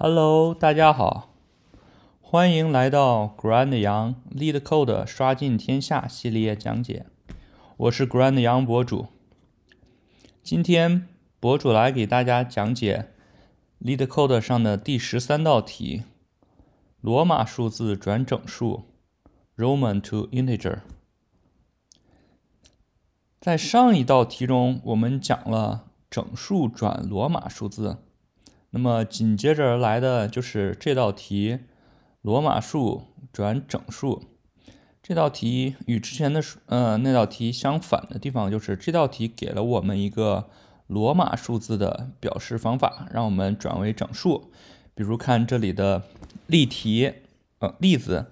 Hello，大家好，欢迎来到 Grand Yang Lead Code 刷尽天下系列讲解。我是 Grand Yang 博主，今天博主来给大家讲解 Lead Code 上的第十三道题：罗马数字转整数 （Roman to Integer）。在上一道题中，我们讲了整数转罗马数字。那么紧接着而来的就是这道题，罗马数转整数。这道题与之前的数呃那道题相反的地方，就是这道题给了我们一个罗马数字的表示方法，让我们转为整数。比如看这里的例题，呃例子，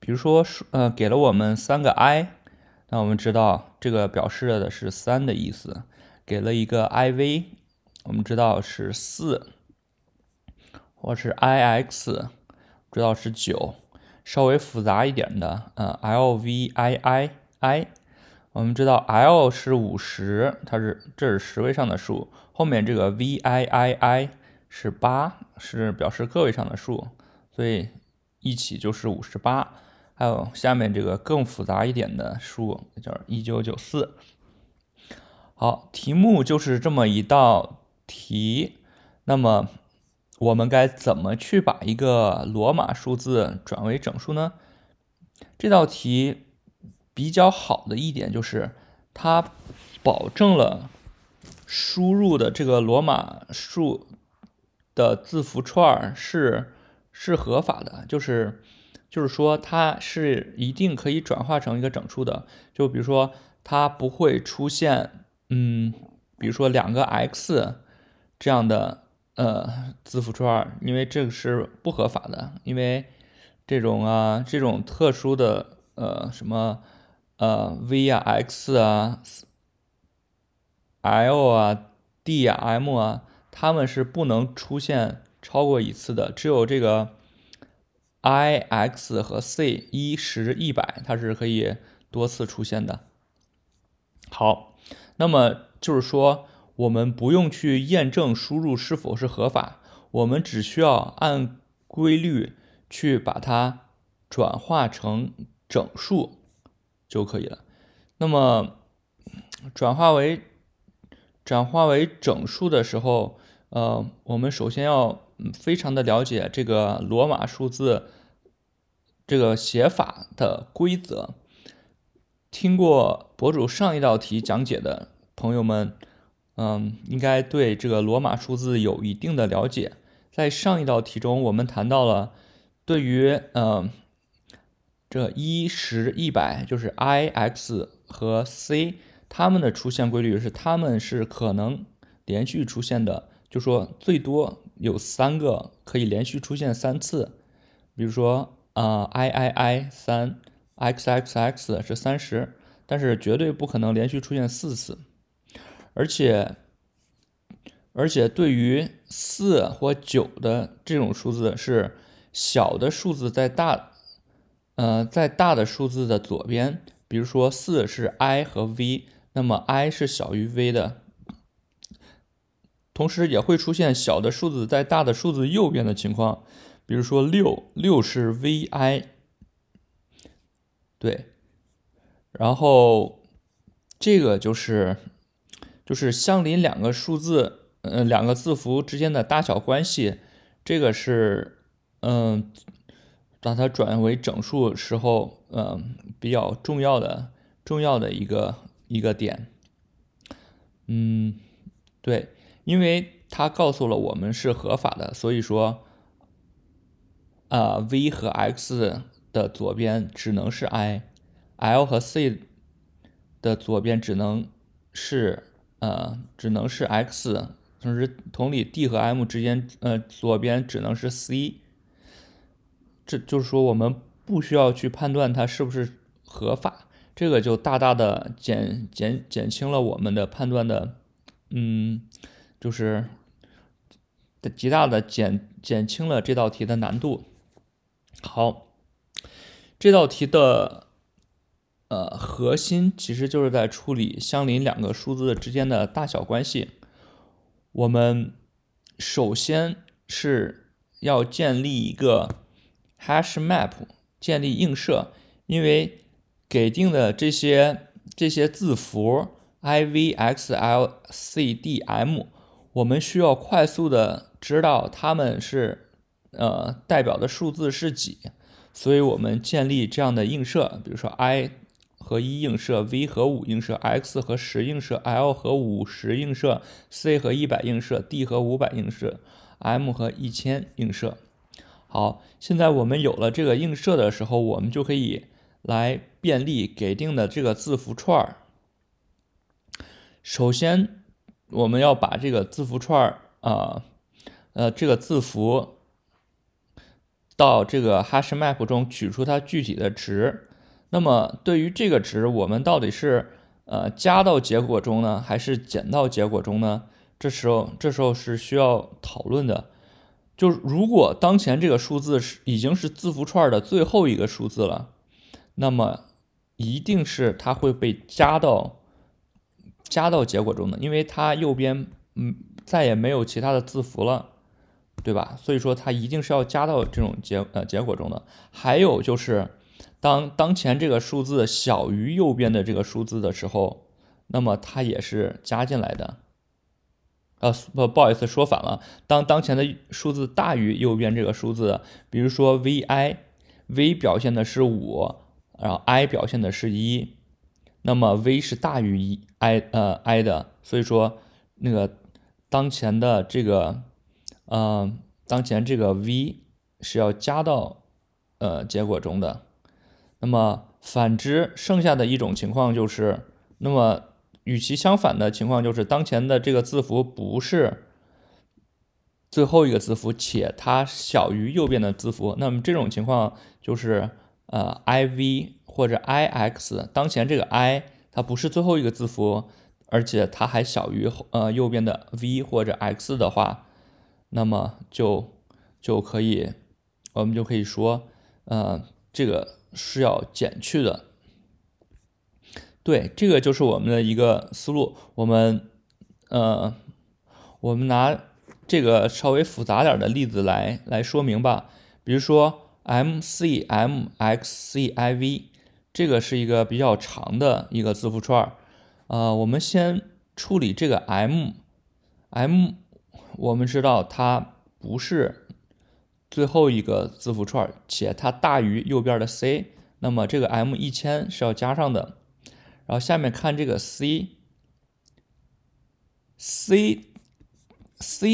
比如说数呃给了我们三个 i，那我们知道这个表示的是三的意思，给了一个 iv。我们知道是四，或是 i x，知道是九，稍微复杂一点的，呃，l v i i i，我们知道 l 是五十，它是这是十位上的数，后面这个 v i i i 是八，是表示个位上的数，所以一起就是五十八。还有下面这个更复杂一点的数，叫一九九四。好，题目就是这么一道。题，那么我们该怎么去把一个罗马数字转为整数呢？这道题比较好的一点就是它保证了输入的这个罗马数的字符串是是合法的，就是就是说它是一定可以转化成一个整数的。就比如说它不会出现，嗯，比如说两个 x。这样的呃字符串，因为这个是不合法的，因为这种啊这种特殊的呃什么呃 v 啊 x 啊 l 啊 d 啊 m 啊，它们是不能出现超过一次的，只有这个 i x 和 c 一十一百，它是可以多次出现的。好，那么就是说。我们不用去验证输入是否是合法，我们只需要按规律去把它转化成整数就可以了。那么转化为转化为整数的时候，呃，我们首先要非常的了解这个罗马数字这个写法的规则。听过博主上一道题讲解的朋友们。嗯，应该对这个罗马数字有一定的了解。在上一道题中，我们谈到了对于嗯这一十一百，就是 i x 和 c，它们的出现规律是它们是可能连续出现的，就说最多有三个可以连续出现三次。比如说啊 i i i 三 x x x 是三十，但是绝对不可能连续出现四次。而且，而且对于四或九的这种数字，是小的数字在大，呃，在大的数字的左边。比如说四是 i 和 v，那么 i 是小于 v 的。同时也会出现小的数字在大的数字右边的情况。比如说六，六是 vi，对。然后这个就是。就是相邻两个数字，呃，两个字符之间的大小关系，这个是，嗯，把它转为整数时候，嗯，比较重要的重要的一个一个点。嗯，对，因为它告诉了我们是合法的，所以说，啊，v 和 x 的左边只能是 i，l 和 c 的左边只能是。呃，只能是 x，同时同理，d 和 m 之间，呃，左边只能是 c。这就是说，我们不需要去判断它是不是合法，这个就大大的减减减轻了我们的判断的，嗯，就是极大的减减轻了这道题的难度。好，这道题的。呃，核心其实就是在处理相邻两个数字之间的大小关系。我们首先是要建立一个 hash map，建立映射，因为给定的这些这些字符 i v x l c d m，我们需要快速的知道它们是呃代表的数字是几，所以我们建立这样的映射，比如说 i 和一映射，v 和五映射，x 和十映射，l 和五十映射，c 和一百映射，d 和五百映射，m 和一千映射。好，现在我们有了这个映射的时候，我们就可以来便利给定的这个字符串儿。首先，我们要把这个字符串儿啊，呃，这个字符到这个 hash map 中取出它具体的值。那么对于这个值，我们到底是呃加到结果中呢，还是减到结果中呢？这时候，这时候是需要讨论的。就如果当前这个数字是已经是字符串的最后一个数字了，那么一定是它会被加到加到结果中的，因为它右边嗯再也没有其他的字符了，对吧？所以说它一定是要加到这种结呃结果中的。还有就是。当当前这个数字小于右边的这个数字的时候，那么它也是加进来的。呃，不，不好意思，说反了。当当前的数字大于右边这个数字，比如说 vi，v 表现的是五，然后 i 表现的是一，那么 v 是大于一 i 呃 i 的，所以说那个当前的这个，嗯，当前这个 v 是要加到呃结果中的。那么反之，剩下的一种情况就是，那么与其相反的情况就是，当前的这个字符不是最后一个字符，且它小于右边的字符。那么这种情况就是，呃，i v 或者 i x，当前这个 i 它不是最后一个字符，而且它还小于呃右边的 v 或者 x 的话，那么就就可以，我们就可以说，呃，这个。是要减去的，对，这个就是我们的一个思路。我们，呃，我们拿这个稍微复杂点的例子来来说明吧。比如说，m c m x c i v，这个是一个比较长的一个字符串。呃，我们先处理这个 m，m，我们知道它不是。最后一个字符串，且它大于右边的 c，那么这个 m 一千是要加上的。然后下面看这个 c，c，c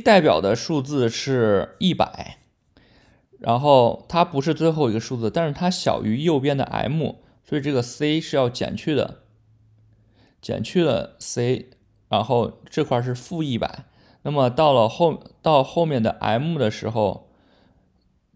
代表的数字是一百，然后它不是最后一个数字，但是它小于右边的 m，所以这个 c 是要减去的，减去了 c，然后这块是负一百。那么到了后到后面的 m 的时候。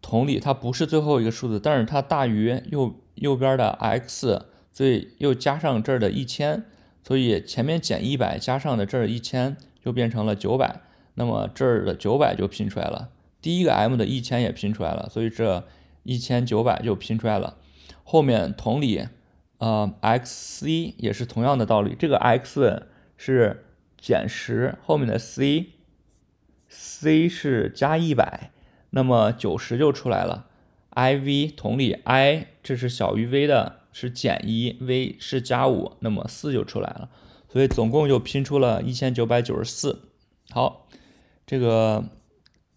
同理，它不是最后一个数字，但是它大于右右边的 x，所以又加上这儿的一千，所以前面减一百加上的这儿一千就变成了九百，那么这儿的九百就拼出来了，第一个 m 的一千也拼出来了，所以这一千九百就拼出来了。后面同理，呃，xc 也是同样的道理，这个 x 是减十，后面的 c，c 是加一百。那么九十就出来了，i v 同理，i 这是小于 v 的，是减一，v 是加五，那么四就出来了，所以总共就拼出了一千九百九十四。好，这个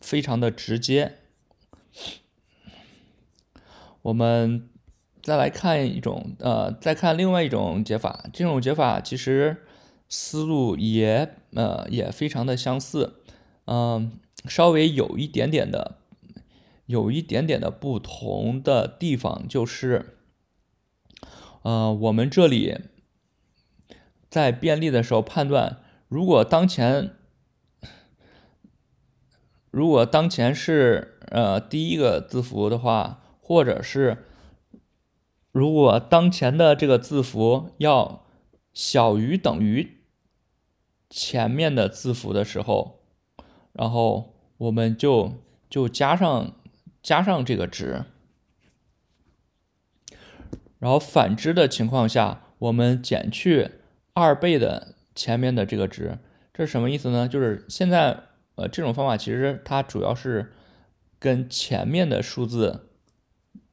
非常的直接。我们再来看一种，呃，再看另外一种解法，这种解法其实思路也呃也非常的相似，嗯，稍微有一点点的。有一点点的不同的地方，就是，呃，我们这里在便利的时候判断，如果当前如果当前是呃第一个字符的话，或者是如果当前的这个字符要小于等于前面的字符的时候，然后我们就就加上。加上这个值，然后反之的情况下，我们减去二倍的前面的这个值，这是什么意思呢？就是现在呃，这种方法其实它主要是跟前面的数字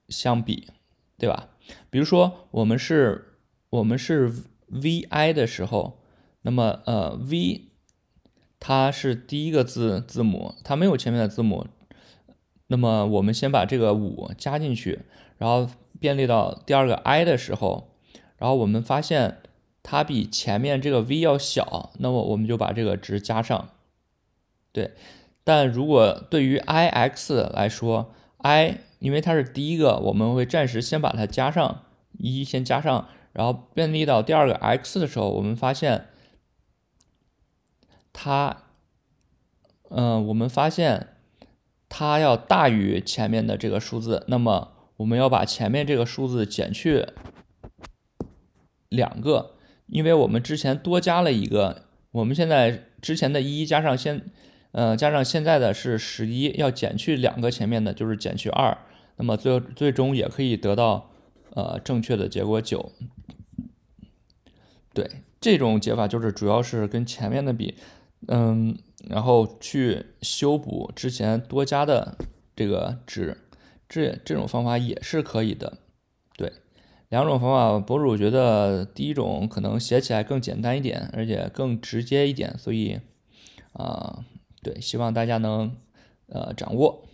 相比，对吧？比如说我们是，我们是 vi 的时候，那么呃 v 它是第一个字字母，它没有前面的字母，那么我们先把这个五加进去，然后便利到第二个 i 的时候，然后我们发现它比前面这个 v 要小，那么我们就把这个值加上。对，但如果对于 i x 来说，i 因为它是第一个，我们会暂时先把它加上一，先加上，然后便利到第二个 x 的时候，我们发现它，嗯，我们发现它要大于前面的这个数字，那么我们要把前面这个数字减去两个，因为我们之前多加了一个，我们现在之前的一加上现。呃，加上现在的是十一，要减去两个前面的，就是减去二，那么最最终也可以得到呃正确的结果九。对，这种解法就是主要是跟前面的比，嗯，然后去修补之前多加的这个值，这这种方法也是可以的。对，两种方法，博主觉得第一种可能写起来更简单一点，而且更直接一点，所以啊。对，希望大家能呃掌握。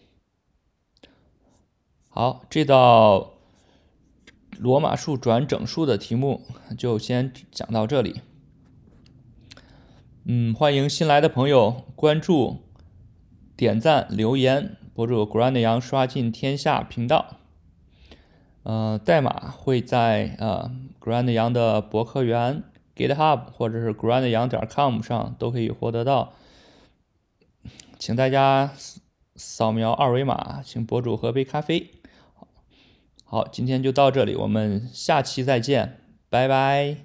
好，这道罗马数转整数的题目就先讲到这里。嗯，欢迎新来的朋友关注、点赞、留言，博主 Grand 羊刷尽天下频道。呃，代码会在呃 Grand 羊的博客园、GitHub 或者是 Grand 羊点 com 上都可以获得到。请大家扫描二维码，请博主喝杯咖啡。好，今天就到这里，我们下期再见，拜拜。